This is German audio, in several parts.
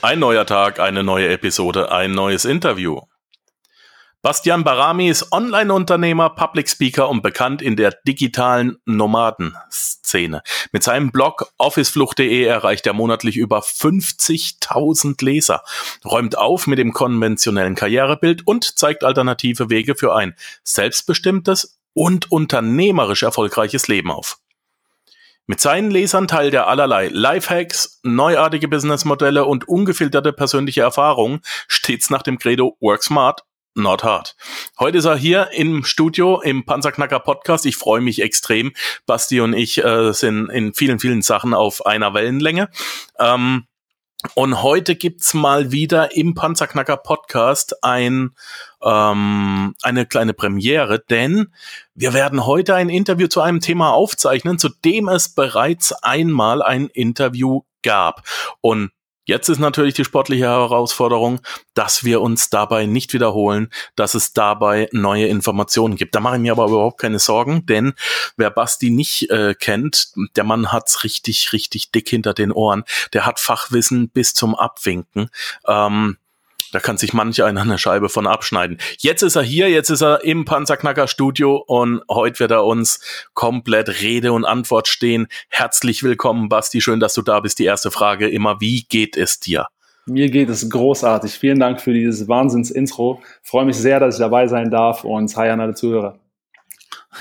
Ein neuer Tag, eine neue Episode, ein neues Interview. Bastian Barami ist Online-Unternehmer, Public Speaker und bekannt in der digitalen Nomadenszene. Mit seinem Blog officeflucht.de erreicht er monatlich über 50.000 Leser, räumt auf mit dem konventionellen Karrierebild und zeigt alternative Wege für ein selbstbestimmtes und unternehmerisch erfolgreiches Leben auf. Mit seinen Lesern teilt er allerlei Lifehacks, neuartige Businessmodelle und ungefilterte persönliche Erfahrungen, stets nach dem Credo Work Smart, Not Hard. Heute ist er hier im Studio im Panzerknacker Podcast. Ich freue mich extrem. Basti und ich äh, sind in vielen, vielen Sachen auf einer Wellenlänge. Ähm, und heute gibt's mal wieder im Panzerknacker Podcast ein, ähm, eine kleine Premiere, denn wir werden heute ein Interview zu einem Thema aufzeichnen, zu dem es bereits einmal ein Interview gab. Und Jetzt ist natürlich die sportliche Herausforderung, dass wir uns dabei nicht wiederholen, dass es dabei neue Informationen gibt. Da mache ich mir aber überhaupt keine Sorgen, denn wer Basti nicht äh, kennt, der Mann hat's richtig, richtig dick hinter den Ohren. Der hat Fachwissen bis zum Abwinken. Ähm, da kann sich manch einer eine Scheibe von abschneiden. Jetzt ist er hier, jetzt ist er im Panzerknacker Studio und heute wird er uns komplett Rede und Antwort stehen. Herzlich willkommen, Basti. Schön, dass du da bist. Die erste Frage immer, wie geht es dir? Mir geht es großartig. Vielen Dank für dieses Wahnsinns-Intro. Freue mich sehr, dass ich dabei sein darf und hi an alle Zuhörer.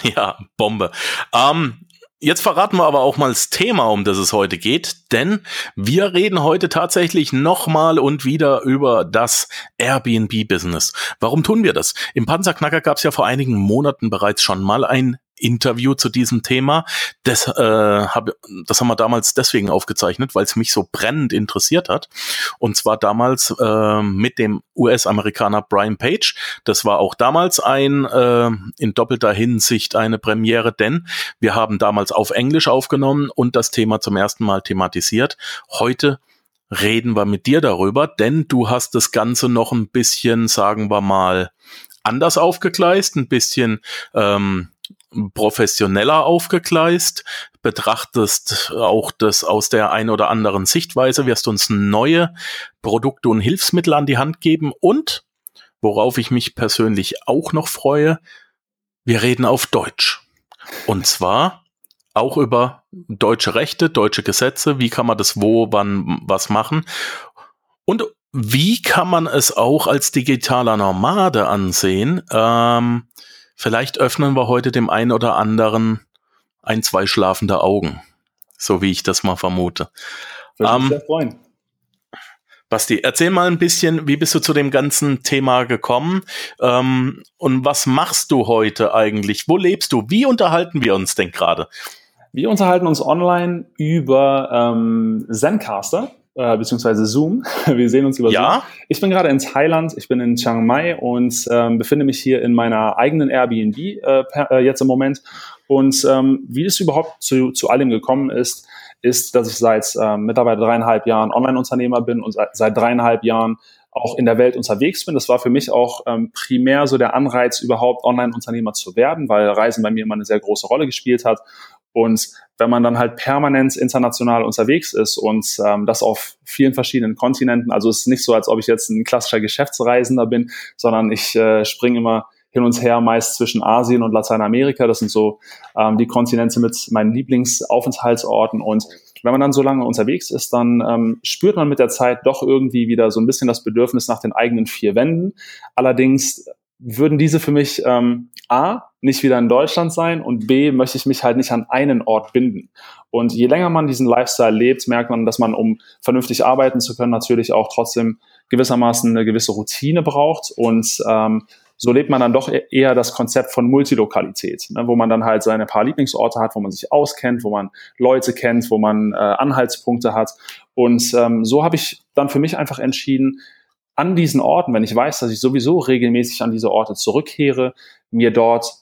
Ja, Bombe. Ähm, Jetzt verraten wir aber auch mal das Thema, um das es heute geht, denn wir reden heute tatsächlich nochmal und wieder über das Airbnb-Business. Warum tun wir das? Im Panzerknacker gab es ja vor einigen Monaten bereits schon mal ein Interview zu diesem Thema. Das, äh, hab, das haben wir damals deswegen aufgezeichnet, weil es mich so brennend interessiert hat. Und zwar damals äh, mit dem US-Amerikaner Brian Page. Das war auch damals ein äh, in doppelter Hinsicht eine Premiere, denn wir haben damals auf Englisch aufgenommen und das Thema zum ersten Mal thematisiert. Heute reden wir mit dir darüber, denn du hast das Ganze noch ein bisschen, sagen wir mal, anders aufgegleist, ein bisschen ähm, professioneller aufgegleist, betrachtest auch das aus der ein oder anderen Sichtweise, wirst uns neue Produkte und Hilfsmittel an die Hand geben und, worauf ich mich persönlich auch noch freue, wir reden auf Deutsch. Und zwar auch über deutsche Rechte, deutsche Gesetze, wie kann man das wo, wann, was machen und wie kann man es auch als digitaler Nomade ansehen? Ähm, Vielleicht öffnen wir heute dem einen oder anderen ein, zwei schlafende Augen. So wie ich das mal vermute. Würde mich um, sehr freuen. Basti, erzähl mal ein bisschen, wie bist du zu dem ganzen Thema gekommen ähm, und was machst du heute eigentlich? Wo lebst du? Wie unterhalten wir uns denn gerade? Wir unterhalten uns online über ähm, Zencaster äh, beziehungsweise Zoom. Wir sehen uns über ja? Zoom. Ich bin gerade in Thailand, ich bin in Chiang Mai und ähm, befinde mich hier in meiner eigenen Airbnb äh, per, äh, jetzt im Moment. Und ähm, wie es überhaupt zu, zu allem gekommen ist, ist, dass ich seit ähm, mittlerweile dreieinhalb Jahren Online-Unternehmer bin und seit, seit dreieinhalb Jahren auch in der Welt unterwegs bin. Das war für mich auch ähm, primär so der Anreiz, überhaupt Online-Unternehmer zu werden, weil Reisen bei mir immer eine sehr große Rolle gespielt hat. Und wenn man dann halt permanent international unterwegs ist und ähm, das auf vielen verschiedenen Kontinenten, also es ist nicht so, als ob ich jetzt ein klassischer Geschäftsreisender bin, sondern ich äh, springe immer hin und her, meist zwischen Asien und Lateinamerika. Das sind so ähm, die Kontinente mit meinen Lieblingsaufenthaltsorten. Und wenn man dann so lange unterwegs ist, dann ähm, spürt man mit der Zeit doch irgendwie wieder so ein bisschen das Bedürfnis nach den eigenen vier Wänden. Allerdings würden diese für mich ähm, A, nicht wieder in Deutschland sein und B, möchte ich mich halt nicht an einen Ort binden. Und je länger man diesen Lifestyle lebt, merkt man, dass man, um vernünftig arbeiten zu können, natürlich auch trotzdem gewissermaßen eine gewisse Routine braucht und ähm, so lebt man dann doch e-, eher das Konzept von Multilokalität, ne, wo man dann halt seine paar Lieblingsorte hat, wo man sich auskennt, wo man Leute kennt, wo man äh, Anhaltspunkte hat. Und ähm, so habe ich dann für mich einfach entschieden, an diesen Orten, wenn ich weiß, dass ich sowieso regelmäßig an diese Orte zurückkehre, mir dort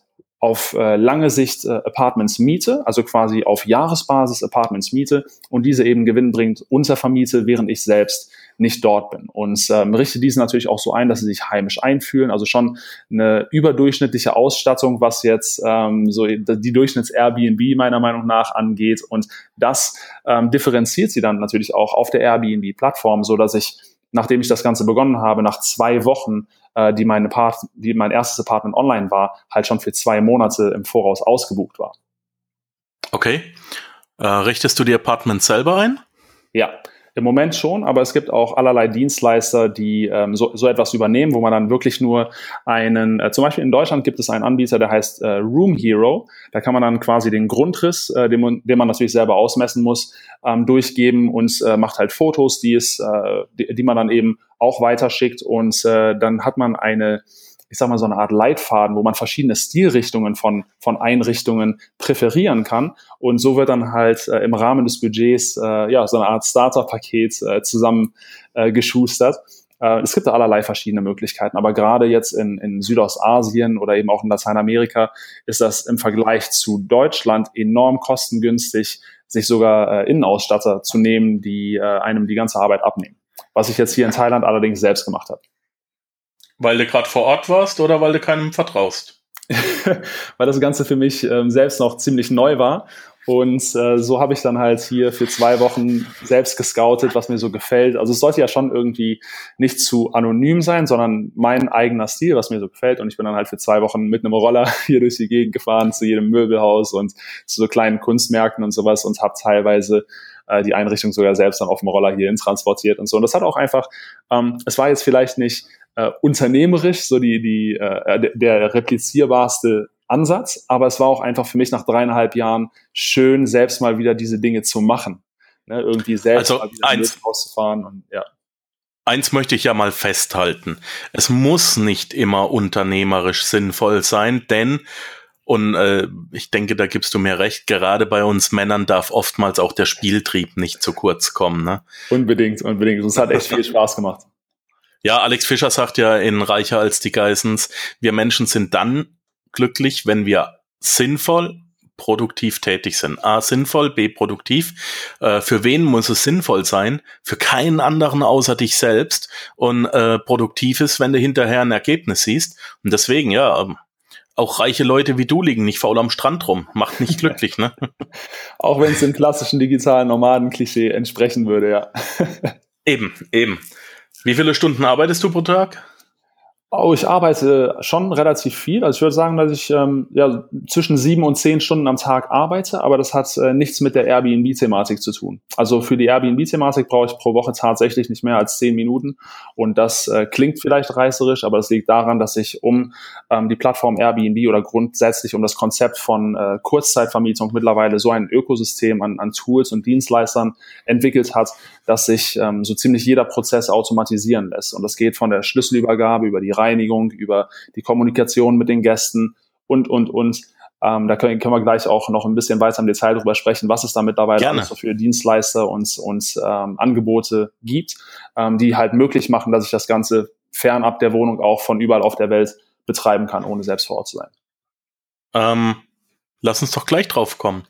auf äh, lange Sicht äh, Apartments miete, also quasi auf Jahresbasis Apartments miete und diese eben gewinnbringend untervermiete, während ich selbst nicht dort bin. Und ähm, richte diese natürlich auch so ein, dass sie sich heimisch einfühlen. Also schon eine überdurchschnittliche Ausstattung, was jetzt ähm, so die Durchschnitts-Airbnb meiner Meinung nach angeht. Und das ähm, differenziert sie dann natürlich auch auf der Airbnb-Plattform, so dass ich nachdem ich das Ganze begonnen habe, nach zwei Wochen, äh, die, meine Part die mein erstes Apartment online war, halt schon für zwei Monate im Voraus ausgebucht war. Okay. Äh, richtest du die Apartments selber ein? Ja, im Moment schon, aber es gibt auch allerlei Dienstleister, die ähm, so, so etwas übernehmen, wo man dann wirklich nur einen, äh, zum Beispiel in Deutschland gibt es einen Anbieter, der heißt äh, Room Hero. Da kann man dann quasi den Grundriss, äh, den, den man natürlich selber ausmessen muss, ähm, durchgeben und äh, macht halt Fotos, die es, äh, die, die man dann eben auch weiterschickt und äh, dann hat man eine ich sag mal, so eine Art Leitfaden, wo man verschiedene Stilrichtungen von, von Einrichtungen präferieren kann. Und so wird dann halt äh, im Rahmen des Budgets äh, ja so eine Art Starter-Paket äh, zusammen äh. Äh, es gibt da allerlei verschiedene Möglichkeiten, aber gerade jetzt in, in Südostasien oder eben auch in Lateinamerika ist das im Vergleich zu Deutschland enorm kostengünstig, sich sogar äh, Innenausstatter zu nehmen, die äh, einem die ganze Arbeit abnehmen. Was ich jetzt hier in Thailand allerdings selbst gemacht habe. Weil du gerade vor Ort warst oder weil du keinem vertraust? weil das Ganze für mich ähm, selbst noch ziemlich neu war. Und äh, so habe ich dann halt hier für zwei Wochen selbst gescoutet, was mir so gefällt. Also es sollte ja schon irgendwie nicht zu anonym sein, sondern mein eigener Stil, was mir so gefällt. Und ich bin dann halt für zwei Wochen mit einem Roller hier durch die Gegend gefahren, zu jedem Möbelhaus und zu so kleinen Kunstmärkten und sowas und habe teilweise äh, die Einrichtung sogar selbst dann auf dem Roller hierhin transportiert und so. Und das hat auch einfach, ähm, es war jetzt vielleicht nicht äh, unternehmerisch so die, die, äh, der replizierbarste Ansatz, aber es war auch einfach für mich nach dreieinhalb Jahren schön, selbst mal wieder diese Dinge zu machen. Ne, irgendwie selbst also mal wieder eins, rauszufahren und ja. Eins möchte ich ja mal festhalten. Es muss nicht immer unternehmerisch sinnvoll sein, denn und äh, ich denke, da gibst du mir recht, gerade bei uns Männern darf oftmals auch der Spieltrieb nicht zu kurz kommen. Ne? Unbedingt, unbedingt. Es hat echt viel Spaß gemacht. Ja, Alex Fischer sagt ja in Reicher als die Geissens, wir Menschen sind dann glücklich, wenn wir sinnvoll, produktiv tätig sind. A, sinnvoll, B, produktiv. Äh, für wen muss es sinnvoll sein? Für keinen anderen außer dich selbst. Und äh, produktiv ist, wenn du hinterher ein Ergebnis siehst. Und deswegen, ja, ähm, auch reiche Leute wie du liegen nicht faul am Strand rum. Macht nicht glücklich, ne? auch wenn es dem klassischen digitalen Nomaden-Klischee entsprechen würde, ja. eben, eben. Wie viele Stunden arbeitest du pro Tag? Oh, ich arbeite schon relativ viel. Also ich würde sagen, dass ich ähm, ja, zwischen sieben und zehn Stunden am Tag arbeite, aber das hat äh, nichts mit der Airbnb-Thematik zu tun. Also für die Airbnb-Thematik brauche ich pro Woche tatsächlich nicht mehr als zehn Minuten. Und das äh, klingt vielleicht reißerisch, aber das liegt daran, dass ich um ähm, die Plattform Airbnb oder grundsätzlich um das Konzept von äh, Kurzzeitvermietung mittlerweile so ein Ökosystem an, an Tools und Dienstleistern entwickelt hat, dass sich ähm, so ziemlich jeder Prozess automatisieren lässt. Und das geht von der Schlüsselübergabe über die Reinigung, über die Kommunikation mit den Gästen und, und, und. Ähm, da können, können wir gleich auch noch ein bisschen weiter im Detail darüber sprechen, was es da mittlerweile alles so für Dienstleister und, und ähm, Angebote gibt, ähm, die halt möglich machen, dass ich das Ganze fernab der Wohnung auch von überall auf der Welt betreiben kann, ohne selbst vor Ort zu sein. Ähm, lass uns doch gleich drauf kommen.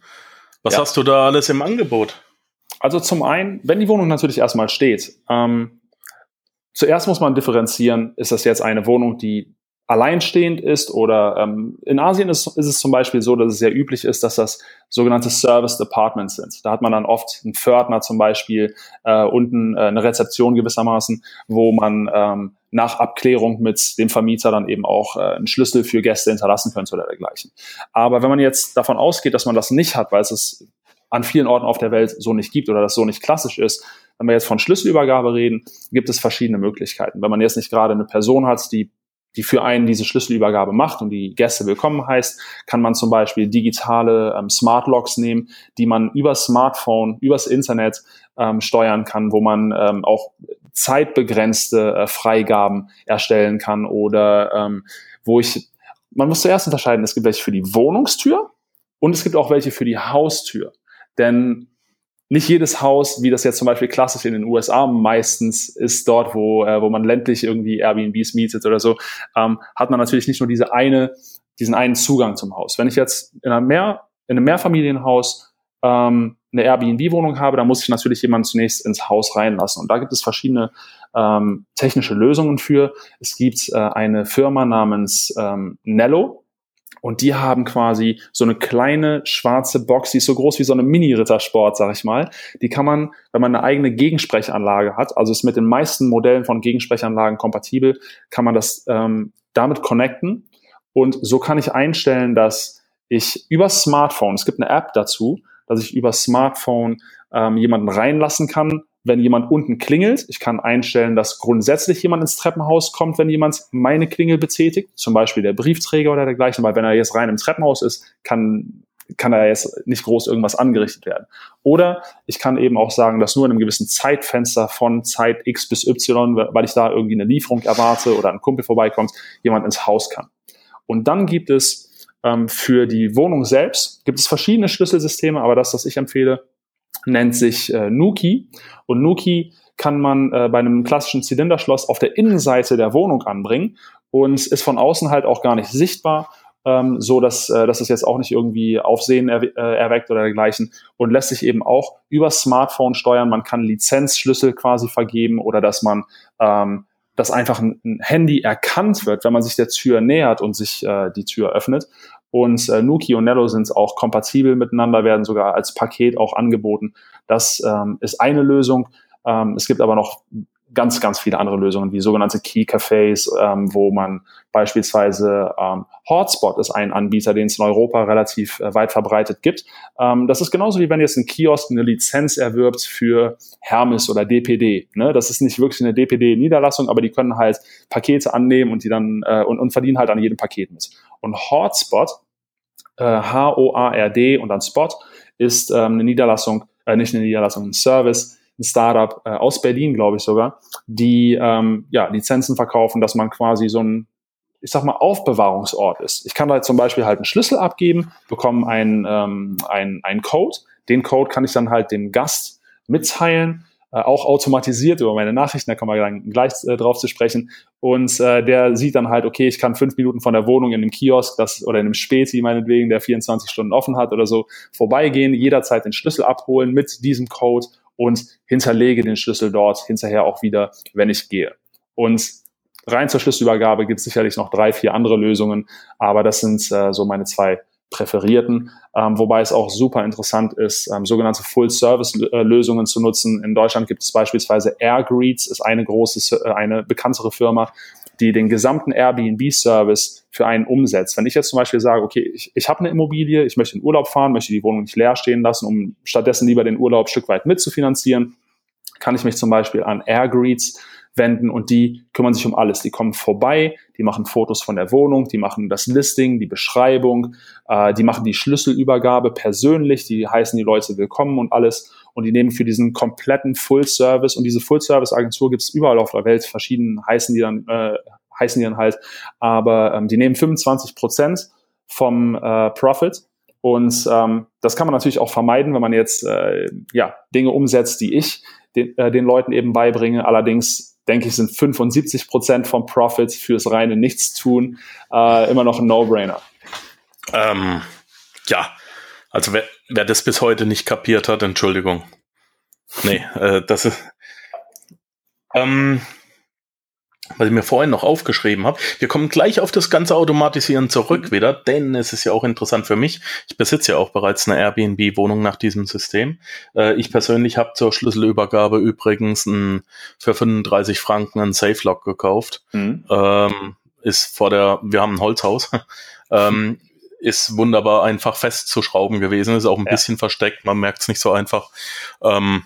Was ja. hast du da alles im Angebot? Also zum einen, wenn die Wohnung natürlich erstmal steht, ähm, zuerst muss man differenzieren, ist das jetzt eine Wohnung, die alleinstehend ist oder ähm, in Asien ist, ist es zum Beispiel so, dass es sehr üblich ist, dass das sogenannte Service Apartments sind. Da hat man dann oft einen Pförtner zum Beispiel äh, unten äh, eine Rezeption gewissermaßen, wo man ähm, nach Abklärung mit dem Vermieter dann eben auch äh, einen Schlüssel für Gäste hinterlassen könnte oder dergleichen. Aber wenn man jetzt davon ausgeht, dass man das nicht hat, weil es es an vielen Orten auf der Welt so nicht gibt oder das so nicht klassisch ist, wenn wir jetzt von Schlüsselübergabe reden, gibt es verschiedene Möglichkeiten. Wenn man jetzt nicht gerade eine Person hat, die die für einen diese Schlüsselübergabe macht und die Gäste willkommen heißt, kann man zum Beispiel digitale ähm, Smart Locks nehmen, die man über Smartphone, übers Internet ähm, steuern kann, wo man ähm, auch zeitbegrenzte äh, Freigaben erstellen kann oder ähm, wo ich, man muss zuerst unterscheiden, es gibt welche für die Wohnungstür und es gibt auch welche für die Haustür. Denn nicht jedes Haus, wie das jetzt zum Beispiel klassisch in den USA meistens ist, dort, wo, äh, wo man ländlich irgendwie Airbnbs mietet oder so, ähm, hat man natürlich nicht nur diese eine, diesen einen Zugang zum Haus. Wenn ich jetzt in, einer Mehr, in einem Mehrfamilienhaus ähm, eine Airbnb-Wohnung habe, dann muss ich natürlich jemanden zunächst ins Haus reinlassen. Und da gibt es verschiedene ähm, technische Lösungen für. Es gibt äh, eine Firma namens ähm, Nello. Und die haben quasi so eine kleine schwarze Box, die ist so groß wie so eine Mini-Rittersport, sag ich mal. Die kann man, wenn man eine eigene Gegensprechanlage hat, also ist mit den meisten Modellen von Gegensprechanlagen kompatibel, kann man das ähm, damit connecten. Und so kann ich einstellen, dass ich über Smartphone, es gibt eine App dazu, dass ich über Smartphone ähm, jemanden reinlassen kann, wenn jemand unten klingelt. Ich kann einstellen, dass grundsätzlich jemand ins Treppenhaus kommt, wenn jemand meine Klingel betätigt, zum Beispiel der Briefträger oder dergleichen, weil wenn er jetzt rein im Treppenhaus ist, kann kann da jetzt nicht groß irgendwas angerichtet werden. Oder ich kann eben auch sagen, dass nur in einem gewissen Zeitfenster von Zeit X bis Y, weil ich da irgendwie eine Lieferung erwarte oder ein Kumpel vorbeikommt, jemand ins Haus kann. Und dann gibt es ähm, für die Wohnung selbst, gibt es verschiedene Schlüsselsysteme, aber das, was ich empfehle, nennt sich äh, Nuki. Und Nuki kann man äh, bei einem klassischen Zylinderschloss auf der Innenseite der Wohnung anbringen und ist von außen halt auch gar nicht sichtbar, ähm, so dass, äh, dass es jetzt auch nicht irgendwie Aufsehen er, äh, erweckt oder dergleichen und lässt sich eben auch über Smartphone steuern. Man kann Lizenzschlüssel quasi vergeben oder dass man ähm, dass einfach ein, ein Handy erkannt wird, wenn man sich der Tür nähert und sich äh, die Tür öffnet und äh, Nuki und Nello sind auch kompatibel miteinander, werden sogar als Paket auch angeboten. Das ähm, ist eine Lösung. Ähm, es gibt aber noch ganz, ganz viele andere Lösungen, wie sogenannte Key Cafés, ähm, wo man beispielsweise ähm, Hotspot ist ein Anbieter, den es in Europa relativ äh, weit verbreitet gibt. Ähm, das ist genauso wie wenn jetzt ein Kiosk eine Lizenz erwirbt für Hermes oder DPD. Ne? Das ist nicht wirklich eine DPD-Niederlassung, aber die können halt Pakete annehmen und die dann äh, und, und verdienen halt an jedem Paket mit. Und Hotspot, H-O-A-R-D und dann Spot, ist ähm, eine Niederlassung, äh, nicht eine Niederlassung, ein Service, ein Startup äh, aus Berlin, glaube ich sogar, die ähm, ja, Lizenzen verkaufen, dass man quasi so ein, ich sag mal, Aufbewahrungsort ist. Ich kann da zum Beispiel halt einen Schlüssel abgeben, bekomme einen, ähm, einen, einen Code. Den Code kann ich dann halt dem Gast mitteilen äh, auch automatisiert über meine Nachrichten, da kommen wir dann gleich äh, drauf zu sprechen. Und äh, der sieht dann halt, okay, ich kann fünf Minuten von der Wohnung in einem Kiosk das, oder in einem Späti meinetwegen, der 24 Stunden offen hat oder so, vorbeigehen, jederzeit den Schlüssel abholen mit diesem Code und hinterlege den Schlüssel dort hinterher auch wieder, wenn ich gehe. Und rein zur Schlüsselübergabe gibt es sicherlich noch drei, vier andere Lösungen, aber das sind äh, so meine zwei präferierten, ähm, wobei es auch super interessant ist, ähm, sogenannte Full-Service-Lösungen zu nutzen. In Deutschland gibt es beispielsweise AirGreets, ist eine große, äh, eine bekanntere Firma, die den gesamten Airbnb-Service für einen umsetzt. Wenn ich jetzt zum Beispiel sage, okay, ich, ich habe eine Immobilie, ich möchte in Urlaub fahren, möchte die Wohnung nicht leer stehen lassen, um stattdessen lieber den Urlaub ein Stück weit mitzufinanzieren, kann ich mich zum Beispiel an AirGreets wenden und die kümmern sich um alles. Die kommen vorbei, die machen Fotos von der Wohnung, die machen das Listing, die Beschreibung, äh, die machen die Schlüsselübergabe persönlich, die heißen die Leute willkommen und alles und die nehmen für diesen kompletten Full Service und diese Full Service Agentur gibt es überall auf der Welt, verschieden heißen die dann äh, heißen die dann halt, aber ähm, die nehmen 25 Prozent vom äh, Profit und ähm, das kann man natürlich auch vermeiden, wenn man jetzt äh, ja Dinge umsetzt, die ich den, äh, den Leuten eben beibringe. Allerdings denke ich, sind 75 Prozent vom Profit fürs reine Nichtstun äh, immer noch ein No-Brainer. Ähm, ja, also wer, wer das bis heute nicht kapiert hat, Entschuldigung. Nee, äh, das ist. Ähm, was ich mir vorhin noch aufgeschrieben habe. Wir kommen gleich auf das ganze Automatisieren zurück mhm. wieder, denn es ist ja auch interessant für mich. Ich besitze ja auch bereits eine Airbnb-Wohnung nach diesem System. Äh, ich persönlich habe zur Schlüsselübergabe übrigens ein, für 35 Franken einen Safe-Lock gekauft. Mhm. Ähm, ist vor der, wir haben ein Holzhaus. ähm, ist wunderbar einfach festzuschrauben gewesen, ist auch ein ja. bisschen versteckt, man merkt es nicht so einfach. Ähm,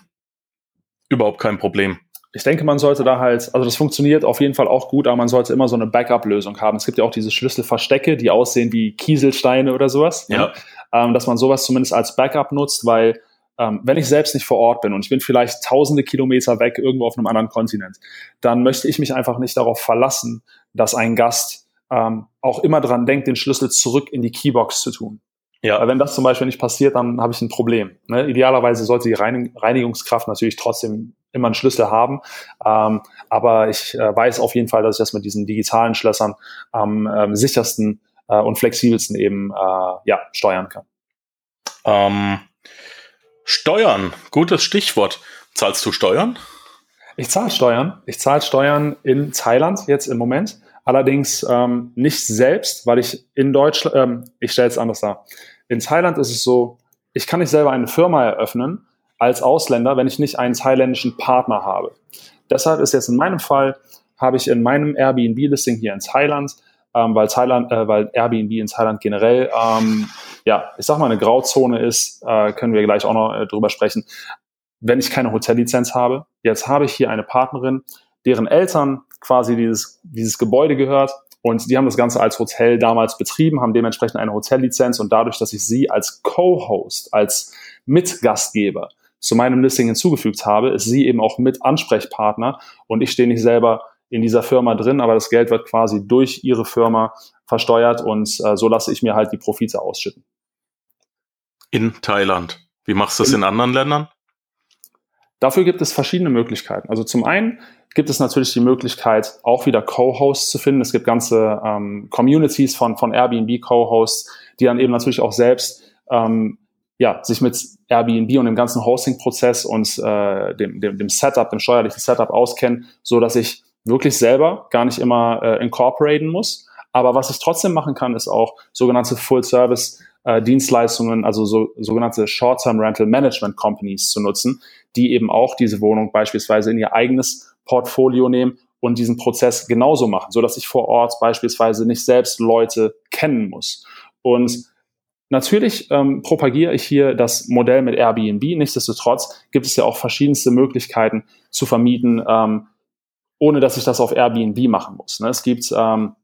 überhaupt kein Problem ich denke, man sollte da halt, also das funktioniert auf jeden Fall auch gut, aber man sollte immer so eine Backup-Lösung haben. Es gibt ja auch diese Schlüsselverstecke, die aussehen wie Kieselsteine oder sowas. Ne? Ja. Ähm, dass man sowas zumindest als Backup nutzt, weil ähm, wenn ich selbst nicht vor Ort bin und ich bin vielleicht tausende Kilometer weg irgendwo auf einem anderen Kontinent, dann möchte ich mich einfach nicht darauf verlassen, dass ein Gast ähm, auch immer dran denkt, den Schlüssel zurück in die Keybox zu tun. Ja. Wenn das zum Beispiel nicht passiert, dann habe ich ein Problem. Ne? Idealerweise sollte die Reinigungskraft natürlich trotzdem immer einen Schlüssel haben. Ähm, aber ich äh, weiß auf jeden Fall, dass ich das mit diesen digitalen Schlössern am ähm, sichersten äh, und flexibelsten eben äh, ja, steuern kann. Ähm, Steuern, gutes Stichwort. Zahlst du Steuern? Ich zahle Steuern. Ich zahle Steuern in Thailand jetzt im Moment. Allerdings ähm, nicht selbst, weil ich in Deutschland, ähm, ich stelle es anders dar. In Thailand ist es so, ich kann nicht selber eine Firma eröffnen als Ausländer, wenn ich nicht einen thailändischen Partner habe. Deshalb ist jetzt in meinem Fall, habe ich in meinem Airbnb-Listing hier in Thailand, ähm, weil, Thailand äh, weil Airbnb in Thailand generell, ähm, ja, ich sag mal, eine Grauzone ist, äh, können wir gleich auch noch äh, drüber sprechen. Wenn ich keine Hotellizenz habe, jetzt habe ich hier eine Partnerin, deren Eltern quasi dieses, dieses Gebäude gehört und die haben das Ganze als Hotel damals betrieben, haben dementsprechend eine Hotellizenz und dadurch, dass ich sie als Co-Host, als Mitgastgeber zu meinem Listing hinzugefügt habe, ist sie eben auch mit Ansprechpartner und ich stehe nicht selber in dieser Firma drin, aber das Geld wird quasi durch ihre Firma versteuert und äh, so lasse ich mir halt die Profite ausschütten. In Thailand. Wie machst du das in, in anderen Ländern? Dafür gibt es verschiedene Möglichkeiten. Also zum einen gibt es natürlich die Möglichkeit, auch wieder Co-Hosts zu finden. Es gibt ganze ähm, Communities von, von Airbnb-Co-Hosts, die dann eben natürlich auch selbst ähm, ja, sich mit Airbnb und dem ganzen Hosting-Prozess und äh, dem, dem, dem Setup, dem steuerlichen Setup auskennen, so dass ich wirklich selber gar nicht immer äh, incorporaten muss. Aber was ich trotzdem machen kann, ist auch sogenannte Full-Service äh, also so, sogenannte Short-Term Rental Management Companies zu nutzen, die eben auch diese Wohnung beispielsweise in ihr eigenes Portfolio nehmen und diesen Prozess genauso machen, so dass ich vor Ort beispielsweise nicht selbst Leute kennen muss. Und Natürlich ähm, propagiere ich hier das Modell mit Airbnb. Nichtsdestotrotz gibt es ja auch verschiedenste Möglichkeiten zu vermieten, ähm, ohne dass ich das auf Airbnb machen muss. Ne? Es gibt ähm,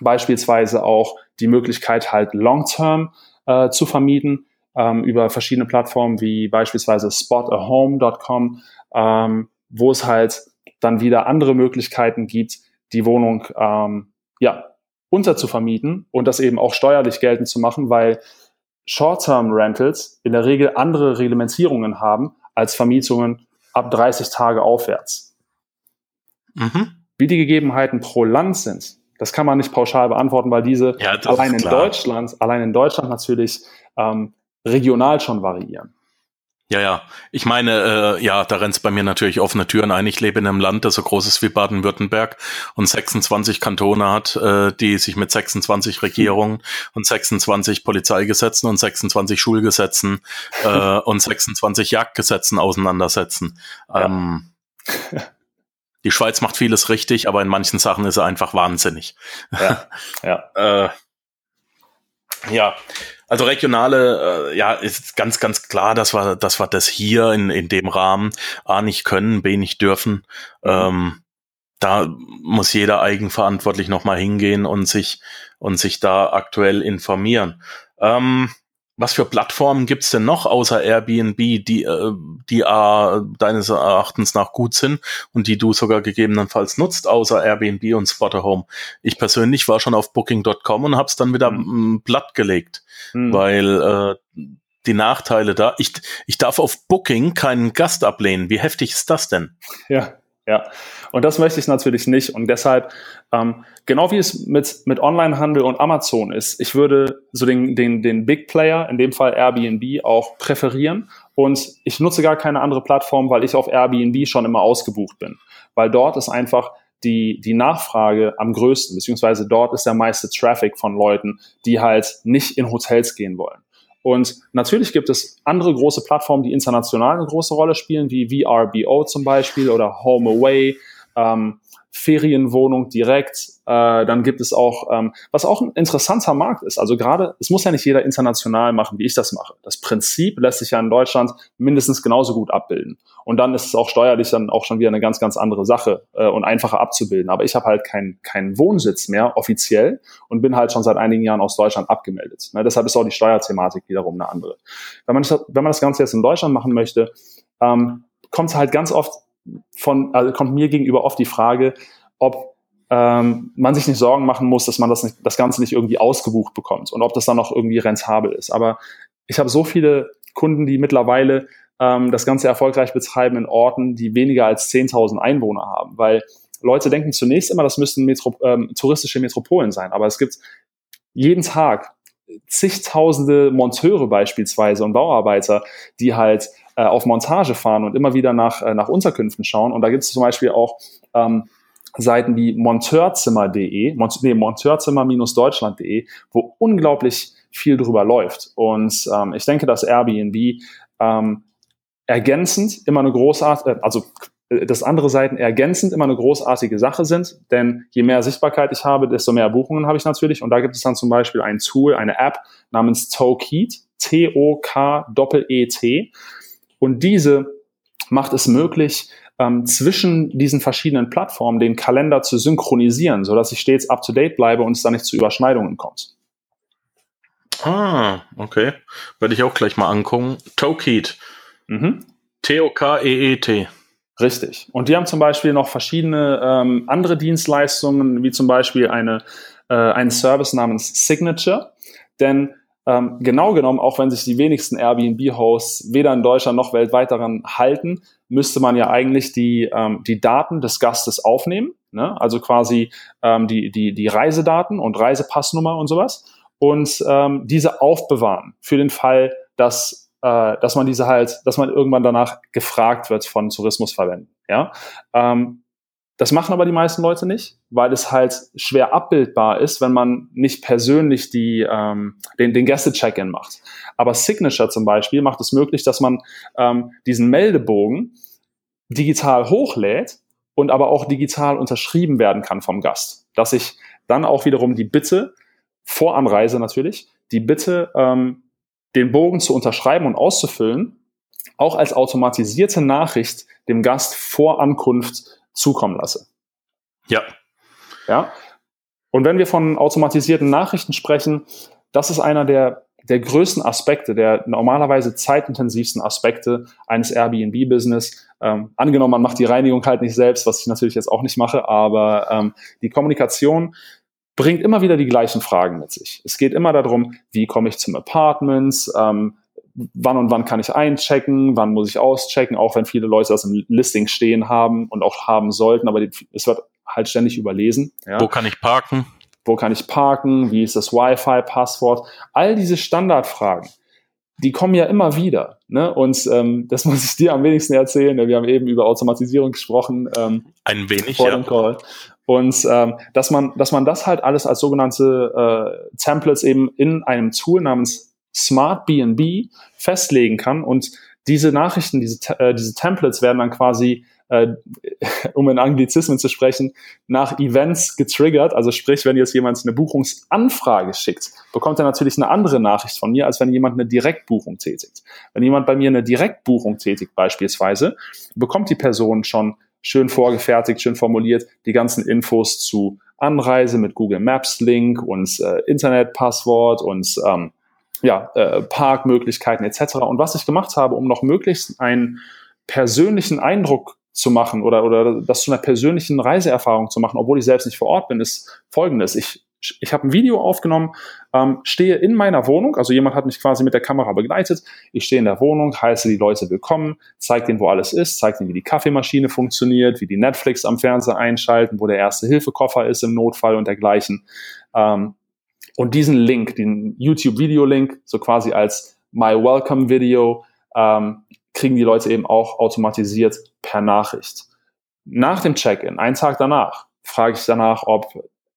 beispielsweise auch die Möglichkeit, halt Long-Term äh, zu vermieten ähm, über verschiedene Plattformen wie beispielsweise spotahome.com, ähm, wo es halt dann wieder andere Möglichkeiten gibt, die Wohnung ähm, ja unterzuvermieten und das eben auch steuerlich geltend zu machen, weil Short-Term-Rentals in der Regel andere Reglementierungen haben als Vermietungen ab 30 Tage aufwärts. Mhm. Wie die Gegebenheiten pro Land sind, das kann man nicht pauschal beantworten, weil diese ja, allein in Deutschland, allein in Deutschland natürlich ähm, regional schon variieren. Ja, ja. Ich meine, äh, ja, da rennt's bei mir natürlich offene Türen ein. Ich lebe in einem Land, das so groß ist wie Baden-Württemberg und 26 Kantone hat, äh, die sich mit 26 Regierungen und 26 Polizeigesetzen und 26 Schulgesetzen äh, und 26 Jagdgesetzen auseinandersetzen. Ja. Ähm, die Schweiz macht vieles richtig, aber in manchen Sachen ist er einfach wahnsinnig. Ja, ja. äh, ja. Also regionale, äh, ja, ist ganz, ganz klar, dass wir, dass wir das hier in, in dem Rahmen A nicht können, B nicht dürfen. Mhm. Ähm, da muss jeder eigenverantwortlich nochmal hingehen und sich, und sich da aktuell informieren. Ähm, was für Plattformen gibt's denn noch außer Airbnb, die, äh, die äh, deines Erachtens nach gut sind und die du sogar gegebenenfalls nutzt, außer Airbnb und Spotterhome? Ich persönlich war schon auf Booking.com und hab's dann wieder mhm. platt gelegt, mhm. weil äh, die Nachteile da. Ich, ich darf auf Booking keinen Gast ablehnen. Wie heftig ist das denn? Ja, ja. Und das möchte ich natürlich nicht. Und deshalb, ähm, genau wie es mit, mit Onlinehandel und Amazon ist, ich würde so den, den, den Big Player, in dem Fall Airbnb, auch präferieren. Und ich nutze gar keine andere Plattform, weil ich auf Airbnb schon immer ausgebucht bin. Weil dort ist einfach die, die Nachfrage am größten, beziehungsweise dort ist der meiste Traffic von Leuten, die halt nicht in Hotels gehen wollen. Und natürlich gibt es andere große Plattformen, die international eine große Rolle spielen, wie VRBO zum Beispiel oder Home Away. Ähm, Ferienwohnung direkt. Äh, dann gibt es auch, ähm, was auch ein interessanter Markt ist. Also gerade, es muss ja nicht jeder international machen, wie ich das mache. Das Prinzip lässt sich ja in Deutschland mindestens genauso gut abbilden. Und dann ist es auch steuerlich dann auch schon wieder eine ganz, ganz andere Sache äh, und einfacher abzubilden. Aber ich habe halt keinen keinen Wohnsitz mehr offiziell und bin halt schon seit einigen Jahren aus Deutschland abgemeldet. Ne, deshalb ist auch die Steuerthematik wiederum eine andere. Wenn man, das, wenn man das Ganze jetzt in Deutschland machen möchte, ähm, kommt es halt ganz oft von, also kommt mir gegenüber oft die Frage, ob ähm, man sich nicht Sorgen machen muss, dass man das, nicht, das Ganze nicht irgendwie ausgebucht bekommt und ob das dann noch irgendwie rentabel ist. Aber ich habe so viele Kunden, die mittlerweile ähm, das Ganze erfolgreich betreiben in Orten, die weniger als 10.000 Einwohner haben, weil Leute denken zunächst immer, das müssten Metro ähm, touristische Metropolen sein, aber es gibt jeden Tag zigtausende Monteure beispielsweise und Bauarbeiter, die halt äh, auf Montage fahren und immer wieder nach, äh, nach Unterkünften schauen. Und da gibt es zum Beispiel auch ähm, Seiten wie monteurzimmer.de, Mont nee, monteurzimmer-deutschland.de, wo unglaublich viel drüber läuft. Und ähm, ich denke, dass Airbnb ähm, ergänzend immer eine großartige, äh, also äh, dass andere Seiten ergänzend immer eine großartige Sache sind, denn je mehr Sichtbarkeit ich habe, desto mehr Buchungen habe ich natürlich. Und da gibt es dann zum Beispiel ein Tool, eine App namens Tokeet, T-O-K-E-T. Und diese macht es möglich, ähm, zwischen diesen verschiedenen Plattformen den Kalender zu synchronisieren, sodass ich stets up-to-date bleibe und es da nicht zu Überschneidungen kommt. Ah, okay. Werde ich auch gleich mal angucken. Tokeet. Mhm. T-O-K-E-E-T. Richtig. Und die haben zum Beispiel noch verschiedene ähm, andere Dienstleistungen, wie zum Beispiel eine, äh, einen Service namens Signature. Denn ähm, genau genommen, auch wenn sich die wenigsten Airbnb-Hosts weder in Deutschland noch weltweit daran halten, müsste man ja eigentlich die, ähm, die Daten des Gastes aufnehmen, ne? also quasi ähm, die, die, die Reisedaten und Reisepassnummer und sowas und ähm, diese aufbewahren für den Fall, dass, äh, dass man diese halt, dass man irgendwann danach gefragt wird von Tourismusverbänden. Ja? Ähm, das machen aber die meisten Leute nicht, weil es halt schwer abbildbar ist, wenn man nicht persönlich die, ähm, den, den Gäste-Check-In macht. Aber Signature zum Beispiel macht es möglich, dass man ähm, diesen Meldebogen digital hochlädt und aber auch digital unterschrieben werden kann vom Gast. Dass ich dann auch wiederum die Bitte, vor Anreise natürlich, die Bitte, ähm, den Bogen zu unterschreiben und auszufüllen, auch als automatisierte Nachricht dem Gast vor Ankunft zukommen lasse. Ja. Ja. Und wenn wir von automatisierten Nachrichten sprechen, das ist einer der, der größten Aspekte, der normalerweise zeitintensivsten Aspekte eines Airbnb-Business. Ähm, angenommen, man macht die Reinigung halt nicht selbst, was ich natürlich jetzt auch nicht mache, aber ähm, die Kommunikation bringt immer wieder die gleichen Fragen mit sich. Es geht immer darum, wie komme ich zum Apartment, ähm, wann und wann kann ich einchecken, wann muss ich auschecken, auch wenn viele Leute das im Listing stehen haben und auch haben sollten, aber es wird halt ständig überlesen. Ja. Wo kann ich parken? Wo kann ich parken? Wie ist das Wi-Fi-Passwort? All diese Standardfragen, die kommen ja immer wieder. Ne? Und ähm, das muss ich dir am wenigsten erzählen. Wir haben eben über Automatisierung gesprochen. Ähm, Ein wenig, vor ja. Dem Call. Und ähm, dass man, dass man das halt alles als sogenannte äh, Templates eben in einem Tool namens Smart BNB festlegen kann und diese Nachrichten, diese, äh, diese Templates werden dann quasi, äh, um in Anglizismen zu sprechen, nach Events getriggert. Also sprich, wenn jetzt jemand eine Buchungsanfrage schickt, bekommt er natürlich eine andere Nachricht von mir, als wenn jemand eine Direktbuchung tätigt. Wenn jemand bei mir eine Direktbuchung tätigt beispielsweise, bekommt die Person schon schön vorgefertigt, schön formuliert die ganzen Infos zu Anreise mit Google Maps Link und äh, Internetpasswort und ähm, ja, äh, Parkmöglichkeiten etc. Und was ich gemacht habe, um noch möglichst einen persönlichen Eindruck zu machen oder, oder das zu einer persönlichen Reiseerfahrung zu machen, obwohl ich selbst nicht vor Ort bin, ist folgendes. Ich, ich habe ein Video aufgenommen, ähm, stehe in meiner Wohnung, also jemand hat mich quasi mit der Kamera begleitet. Ich stehe in der Wohnung, heiße die Leute willkommen, zeige denen, wo alles ist, zeige denen, wie die Kaffeemaschine funktioniert, wie die Netflix am Fernseher einschalten, wo der erste Hilfekoffer ist im Notfall und dergleichen. Ähm, und diesen Link, den YouTube-Video-Link, so quasi als My Welcome Video, ähm, kriegen die Leute eben auch automatisiert per Nachricht. Nach dem Check-in, einen Tag danach, frage ich danach, ob,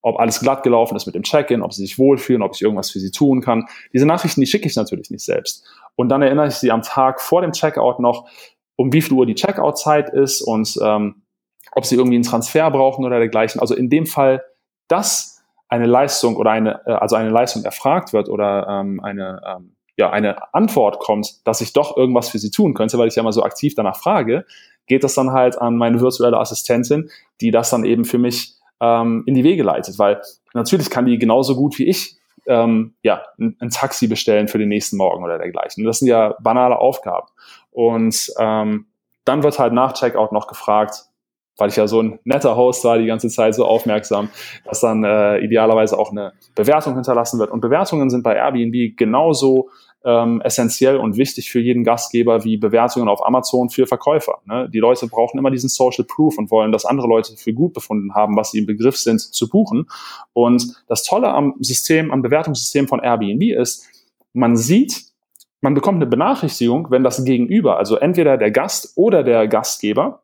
ob alles glatt gelaufen ist mit dem Check-in, ob sie sich wohlfühlen, ob ich irgendwas für sie tun kann. Diese Nachrichten, die schicke ich natürlich nicht selbst. Und dann erinnere ich sie am Tag vor dem Checkout noch, um wie viel Uhr die Checkout-Zeit ist und ähm, ob sie irgendwie einen Transfer brauchen oder dergleichen. Also in dem Fall, das eine Leistung oder eine, äh, also eine Leistung erfragt wird oder ähm, eine, ähm, ja, eine Antwort kommt, dass ich doch irgendwas für sie tun könnte, weil ich ja immer so aktiv danach frage, geht das dann halt an meine virtuelle Assistentin, die das dann eben für mich ähm, in die Wege leitet, weil natürlich kann die genauso gut wie ich ähm, ja, ein, ein Taxi bestellen für den nächsten Morgen oder dergleichen. Das sind ja banale Aufgaben. Und ähm, dann wird halt nach Checkout noch gefragt, weil ich ja so ein netter Host war, die ganze Zeit so aufmerksam, dass dann äh, idealerweise auch eine Bewertung hinterlassen wird. Und Bewertungen sind bei Airbnb genauso ähm, essentiell und wichtig für jeden Gastgeber wie Bewertungen auf Amazon für Verkäufer. Ne? Die Leute brauchen immer diesen Social Proof und wollen, dass andere Leute für gut befunden haben, was sie im Begriff sind zu buchen. Und das Tolle am System, am Bewertungssystem von Airbnb ist, man sieht, man bekommt eine Benachrichtigung, wenn das Gegenüber, also entweder der Gast oder der Gastgeber,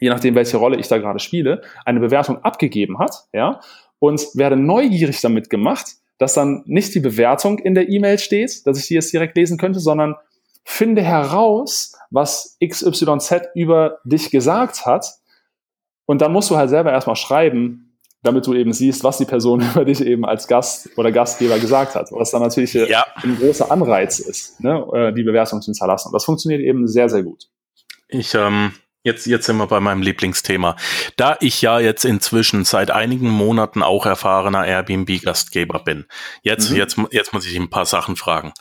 je nachdem, welche Rolle ich da gerade spiele, eine Bewertung abgegeben hat, ja, und werde neugierig damit gemacht, dass dann nicht die Bewertung in der E-Mail steht, dass ich die jetzt direkt lesen könnte, sondern finde heraus, was XYZ über dich gesagt hat. Und dann musst du halt selber erstmal schreiben, damit du eben siehst, was die Person über dich eben als Gast oder Gastgeber gesagt hat. Was dann natürlich äh, ja. ein großer Anreiz ist, ne, äh, die Bewertung zu hinterlassen. Und das funktioniert eben sehr, sehr gut. Ich, ähm, jetzt, jetzt sind wir bei meinem Lieblingsthema. Da ich ja jetzt inzwischen seit einigen Monaten auch erfahrener Airbnb-Gastgeber bin, jetzt, mhm. jetzt, jetzt muss ich ein paar Sachen fragen.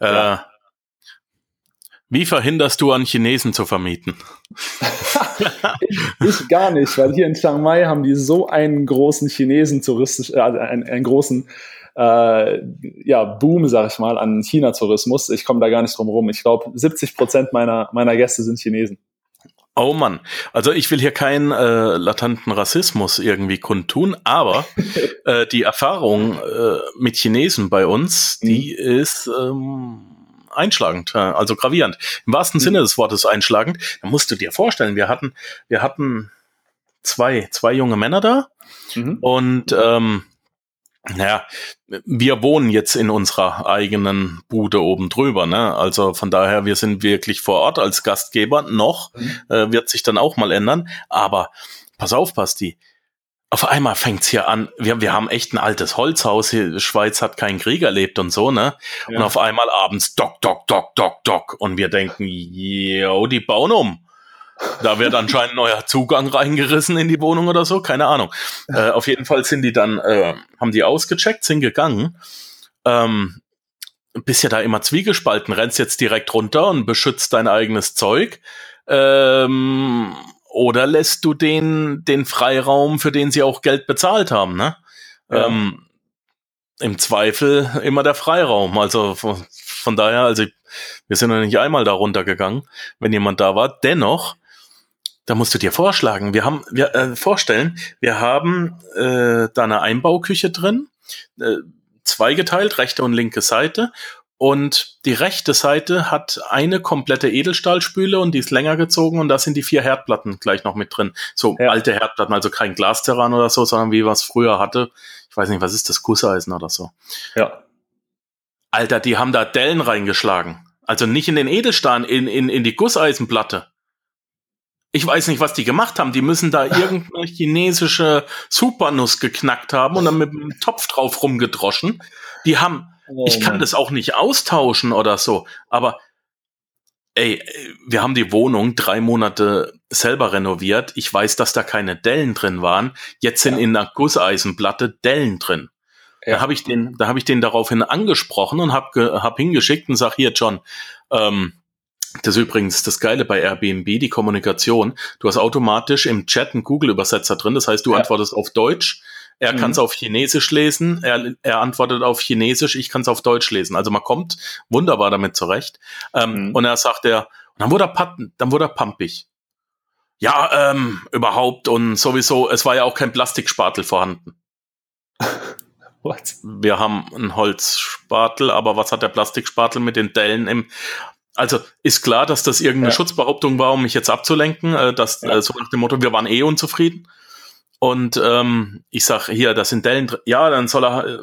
Ja. Äh, wie verhinderst du an Chinesen zu vermieten? ich, ich, gar nicht, weil hier in Chiang Mai haben die so einen großen Chinesen touristisch, äh, einen, einen großen äh, ja, Boom, sag ich mal, an China-Tourismus. Ich komme da gar nicht drum rum. Ich glaube, 70 Prozent meiner, meiner Gäste sind Chinesen. Oh Mann, also ich will hier keinen äh, latenten Rassismus irgendwie kundtun, aber äh, die Erfahrung äh, mit Chinesen bei uns, die mhm. ist ähm, einschlagend, also gravierend. Im wahrsten mhm. Sinne des Wortes einschlagend. Da musst du dir vorstellen, wir hatten, wir hatten zwei, zwei junge Männer da mhm. und ähm, naja, wir wohnen jetzt in unserer eigenen Bude oben drüber, ne? Also von daher, wir sind wirklich vor Ort als Gastgeber. Noch mhm. äh, wird sich dann auch mal ändern. Aber pass auf, Basti auf einmal fängt's hier an. Wir, wir haben echt ein altes Holzhaus. Hier, Schweiz hat keinen Krieg erlebt und so, ne? Ja. Und auf einmal abends dock, dock, dock, dock, dock. Und wir denken, yo, die bauen um. Da wird anscheinend neuer Zugang reingerissen in die Wohnung oder so, keine Ahnung. Äh, auf jeden Fall sind die dann, äh, haben die ausgecheckt, sind gegangen. Ähm, bist ja da immer zwiegespalten, rennst jetzt direkt runter und beschützt dein eigenes Zeug. Ähm, oder lässt du den, den Freiraum, für den sie auch Geld bezahlt haben, ne? Ja. Ähm, Im Zweifel immer der Freiraum. Also von, von daher, also wir sind noch nicht einmal da runtergegangen, wenn jemand da war. Dennoch, da musst du dir vorschlagen, wir haben, wir äh, vorstellen, wir haben äh, da eine Einbauküche drin, äh, zweigeteilt, rechte und linke Seite und die rechte Seite hat eine komplette Edelstahlspüle und die ist länger gezogen und da sind die vier Herdplatten gleich noch mit drin. So ja. alte Herdplatten, also kein Glasterran oder so, sondern wie was früher hatte. Ich weiß nicht, was ist das, Gusseisen oder so. Ja. Alter, die haben da Dellen reingeschlagen. Also nicht in den Edelstahl, in, in, in die Gusseisenplatte. Ich weiß nicht, was die gemacht haben. Die müssen da irgendeine chinesische Supernuss geknackt haben und dann mit einem Topf drauf rumgedroschen. Die haben Oh, ich kann Mann. das auch nicht austauschen oder so, aber ey, wir haben die Wohnung drei Monate selber renoviert. Ich weiß, dass da keine Dellen drin waren. Jetzt sind ja. in der Gusseisenplatte Dellen drin. Ja. Da habe ich den, da habe ich den daraufhin angesprochen und habe hab hingeschickt und sag hier John, ähm, das ist übrigens das Geile bei Airbnb, die Kommunikation. Du hast automatisch im Chat einen Google-Übersetzer drin. Das heißt, du ja. antwortest auf Deutsch, er mhm. kann es auf Chinesisch lesen, er, er antwortet auf Chinesisch, ich kann es auf Deutsch lesen. Also man kommt wunderbar damit zurecht. Ähm, mhm. Und er sagt er, dann wurde er, dann wurde er pumpig. Ja, ähm, überhaupt und sowieso, es war ja auch kein Plastikspatel vorhanden. What? Wir haben einen Holzspatel, aber was hat der Plastikspatel mit den Dellen im also ist klar, dass das irgendeine ja. Schutzbehauptung war, um mich jetzt abzulenken, äh, dass ja. äh, so nach dem Motto, wir waren eh unzufrieden. Und ähm, ich sag hier, das sind Dellen. Ja, dann soll er, äh,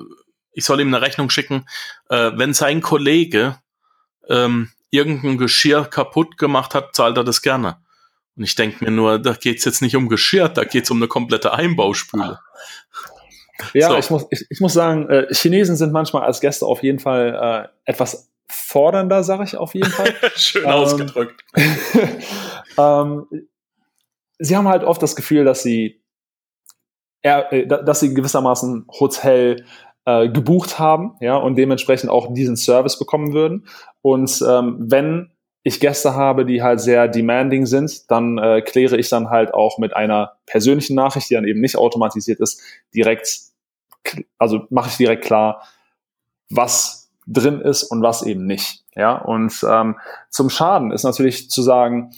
ich soll ihm eine Rechnung schicken, äh, wenn sein Kollege ähm, irgendein Geschirr kaputt gemacht hat, zahlt er das gerne. Und ich denke mir nur, da geht's jetzt nicht um Geschirr, da geht's um eine komplette Einbauspüle. Ja, so. ich, muss, ich, ich muss sagen, äh, Chinesen sind manchmal als Gäste auf jeden Fall äh, etwas fordernder, sage ich auf jeden Fall. Schön ähm, ausgedrückt. ähm, sie haben halt oft das Gefühl, dass sie äh, dass sie gewissermaßen Hotel äh, gebucht haben, ja, und dementsprechend auch diesen Service bekommen würden. Und ähm, wenn ich Gäste habe, die halt sehr demanding sind, dann äh, kläre ich dann halt auch mit einer persönlichen Nachricht, die dann eben nicht automatisiert ist, direkt, also mache ich direkt klar, was drin ist und was eben nicht. Ja, und ähm, zum Schaden ist natürlich zu sagen,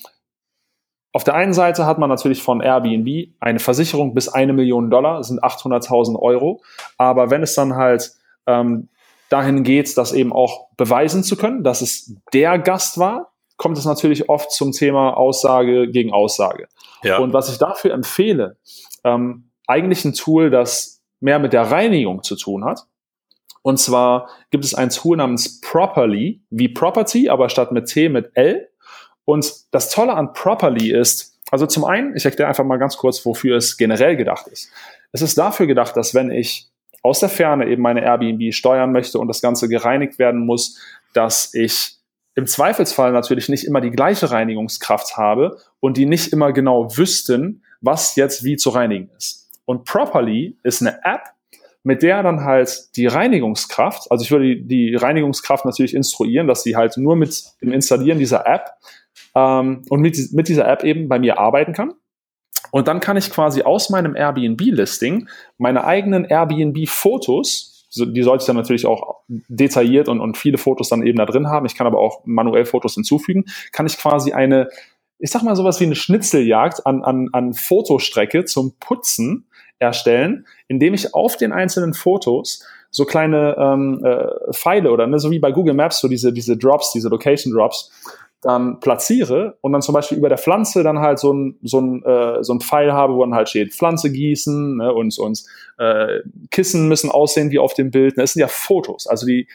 auf der einen Seite hat man natürlich von Airbnb eine Versicherung bis eine Million Dollar, sind 800.000 Euro. Aber wenn es dann halt ähm, dahin geht, das eben auch beweisen zu können, dass es der Gast war, kommt es natürlich oft zum Thema Aussage gegen Aussage. Ja. Und was ich dafür empfehle, ähm, eigentlich ein Tool, das mehr mit der Reinigung zu tun hat. Und zwar gibt es ein Tool namens Properly, wie Property, aber statt mit T mit L. Und das Tolle an Properly ist, also zum einen, ich erkläre einfach mal ganz kurz, wofür es generell gedacht ist. Es ist dafür gedacht, dass wenn ich aus der Ferne eben meine Airbnb steuern möchte und das Ganze gereinigt werden muss, dass ich im Zweifelsfall natürlich nicht immer die gleiche Reinigungskraft habe und die nicht immer genau wüssten, was jetzt wie zu reinigen ist. Und Properly ist eine App, mit der dann halt die Reinigungskraft, also ich würde die, Reinigungskraft natürlich instruieren, dass sie halt nur mit dem Installieren dieser App ähm, und mit, mit dieser App eben bei mir arbeiten kann. Und dann kann ich quasi aus meinem Airbnb-Listing meine eigenen Airbnb-Fotos, die sollte ich dann natürlich auch detailliert und, und viele Fotos dann eben da drin haben, ich kann aber auch manuell Fotos hinzufügen, kann ich quasi eine, ich sag mal sowas wie eine Schnitzeljagd an, an, an Fotostrecke zum Putzen erstellen, indem ich auf den einzelnen Fotos so kleine ähm, äh, Pfeile oder ne, so wie bei Google Maps, so diese, diese Drops, diese Location Drops, dann platziere und dann zum Beispiel über der Pflanze dann halt so ein, so ein, äh, so ein Pfeil habe, wo dann halt steht, Pflanze gießen ne, und, und äh, Kissen müssen aussehen wie auf dem Bild. Ne, das sind ja Fotos. Also die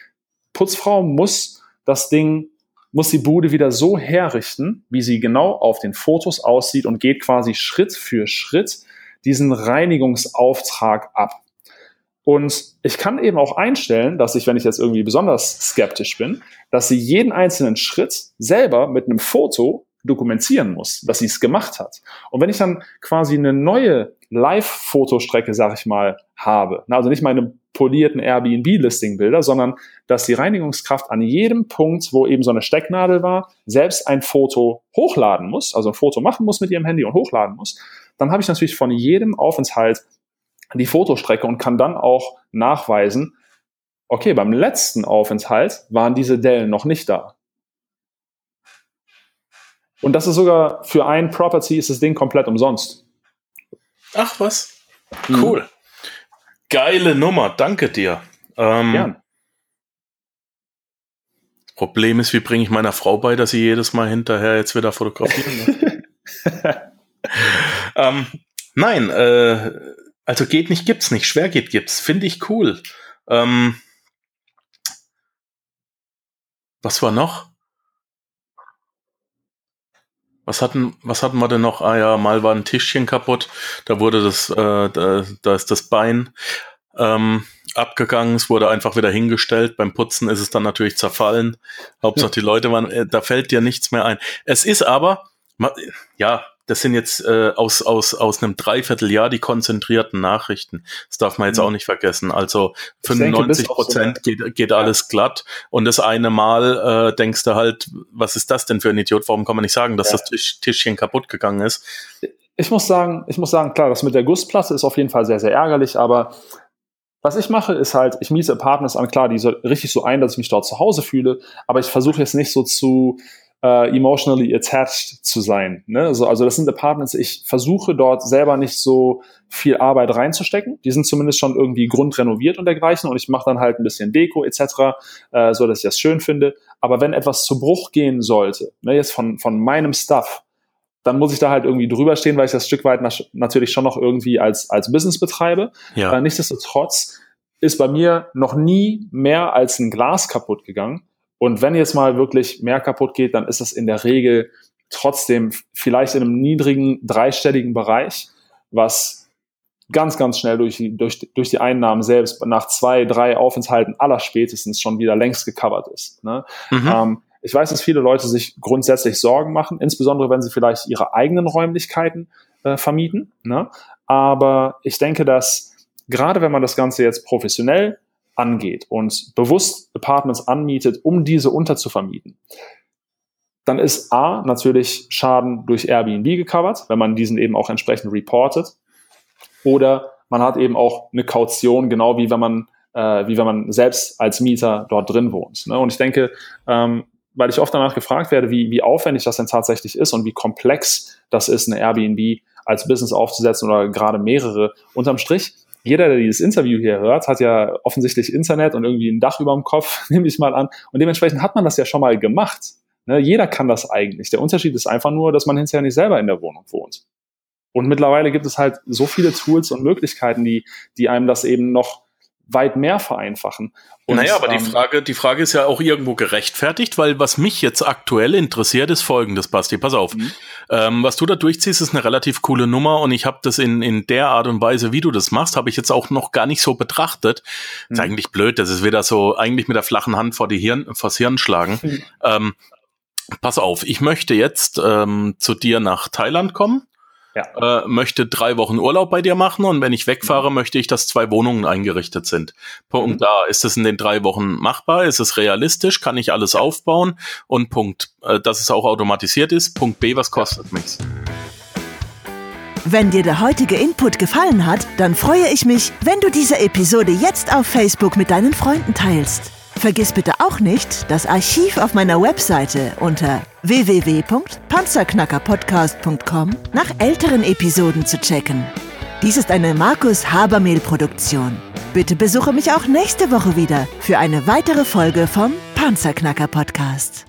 Putzfrau muss das Ding, muss die Bude wieder so herrichten, wie sie genau auf den Fotos aussieht und geht quasi Schritt für Schritt diesen Reinigungsauftrag ab. Und ich kann eben auch einstellen, dass ich, wenn ich jetzt irgendwie besonders skeptisch bin, dass sie jeden einzelnen Schritt selber mit einem Foto dokumentieren muss, dass sie es gemacht hat. Und wenn ich dann quasi eine neue Live-Fotostrecke, sag ich mal, habe, also nicht meine polierten Airbnb-Listing-Bilder, sondern dass die Reinigungskraft an jedem Punkt, wo eben so eine Stecknadel war, selbst ein Foto hochladen muss, also ein Foto machen muss mit ihrem Handy und hochladen muss, dann habe ich natürlich von jedem Aufenthalt die Fotostrecke und kann dann auch nachweisen, okay, beim letzten Aufenthalt waren diese Dellen noch nicht da. Und das ist sogar für ein Property ist das Ding komplett umsonst. Ach was. Mhm. Cool. Mhm. Geile Nummer, danke dir. Ähm, Gern. Das Problem ist, wie bringe ich meiner Frau bei, dass sie jedes Mal hinterher jetzt wieder fotografieren muss? ähm, nein, äh, also geht nicht, gibt's nicht. Schwer geht, gibt's. Finde ich cool. Ähm, was war noch? Was hatten, was hatten wir denn noch? Ah ja, mal war ein Tischchen kaputt. Da wurde das, äh, da, da ist das Bein ähm, abgegangen. Es wurde einfach wieder hingestellt. Beim Putzen ist es dann natürlich zerfallen. Hauptsache die Leute waren, äh, da fällt dir nichts mehr ein. Es ist aber, ja, das sind jetzt äh, aus, aus, aus einem Dreivierteljahr die konzentrierten Nachrichten. Das darf man jetzt mhm. auch nicht vergessen. Also 95 Prozent so geht, geht ja. alles glatt. Und das eine Mal äh, denkst du halt, was ist das denn für ein Idiot? Warum kann man nicht sagen, dass ja. das Tisch, Tischchen kaputt gegangen ist? Ich muss sagen, ich muss sagen, klar, das mit der Gussplatte ist auf jeden Fall sehr, sehr ärgerlich, aber was ich mache, ist halt, ich miete Apartments an, klar, die so richtig so ein, dass ich mich dort zu Hause fühle, aber ich versuche jetzt nicht so zu, äh, emotionally attached zu sein. Ne? So, also das sind Apartments, ich versuche dort selber nicht so viel Arbeit reinzustecken. Die sind zumindest schon irgendwie grundrenoviert und dergleichen und ich mache dann halt ein bisschen Deko etc., äh, so dass ich das schön finde. Aber wenn etwas zu Bruch gehen sollte, ne, jetzt von, von meinem Stuff, dann muss ich da halt irgendwie drüber stehen, weil ich das Stück weit natürlich schon noch irgendwie als, als Business betreibe. Ja. Äh, nichtsdestotrotz ist bei mir noch nie mehr als ein Glas kaputt gegangen. Und wenn jetzt mal wirklich mehr kaputt geht, dann ist das in der Regel trotzdem vielleicht in einem niedrigen dreistelligen Bereich, was ganz, ganz schnell durch, durch, durch die Einnahmen selbst nach zwei, drei Aufenthalten aller spätestens schon wieder längst gecovert ist. Ne? Mhm. Ähm, ich weiß, dass viele Leute sich grundsätzlich Sorgen machen, insbesondere wenn sie vielleicht ihre eigenen Räumlichkeiten äh, vermieten. Ne? Aber ich denke, dass gerade wenn man das Ganze jetzt professionell angeht und bewusst Apartments anmietet, um diese unterzuvermieten, dann ist A natürlich Schaden durch Airbnb gecovert, wenn man diesen eben auch entsprechend reportet. Oder man hat eben auch eine Kaution, genau wie wenn man, äh, wie wenn man selbst als Mieter dort drin wohnt. Ne? Und ich denke, ähm, weil ich oft danach gefragt werde, wie, wie aufwendig das denn tatsächlich ist und wie komplex das ist, eine Airbnb als Business aufzusetzen oder gerade mehrere. Unterm Strich jeder, der dieses Interview hier hört, hat ja offensichtlich Internet und irgendwie ein Dach über dem Kopf, nehme ich mal an. Und dementsprechend hat man das ja schon mal gemacht. Ne, jeder kann das eigentlich. Der Unterschied ist einfach nur, dass man hinterher nicht selber in der Wohnung wohnt. Und mittlerweile gibt es halt so viele Tools und Möglichkeiten, die, die einem das eben noch weit mehr vereinfachen. Und, naja, aber ähm, die Frage, die Frage ist ja auch irgendwo gerechtfertigt, weil was mich jetzt aktuell interessiert, ist folgendes, Basti. Pass auf. Mhm. Ähm, was du da durchziehst, ist eine relativ coole Nummer und ich habe das in, in der Art und Weise, wie du das machst, habe ich jetzt auch noch gar nicht so betrachtet. Mhm. Ist eigentlich blöd, das ist wieder so eigentlich mit der flachen Hand vor die Hirn, vors Hirn schlagen. Mhm. Ähm, pass auf, ich möchte jetzt ähm, zu dir nach Thailand kommen ja. äh, möchte drei Wochen Urlaub bei dir machen und wenn ich wegfahre, mhm. möchte ich, dass zwei Wohnungen eingerichtet sind. Punkt mhm. da. Ist es in den drei Wochen machbar? Ist es realistisch? Kann ich alles aufbauen? Und Punkt, äh, dass es auch automatisiert ist. Punkt B, was kostet mich's? Wenn dir der heutige Input gefallen hat, dann freue ich mich, wenn du diese Episode jetzt auf Facebook mit deinen Freunden teilst. Vergiss bitte auch nicht, das Archiv auf meiner Webseite unter www.panzerknackerpodcast.com nach älteren Episoden zu checken. Dies ist eine Markus Habermehl Produktion. Bitte besuche mich auch nächste Woche wieder für eine weitere Folge vom Panzerknacker Podcast.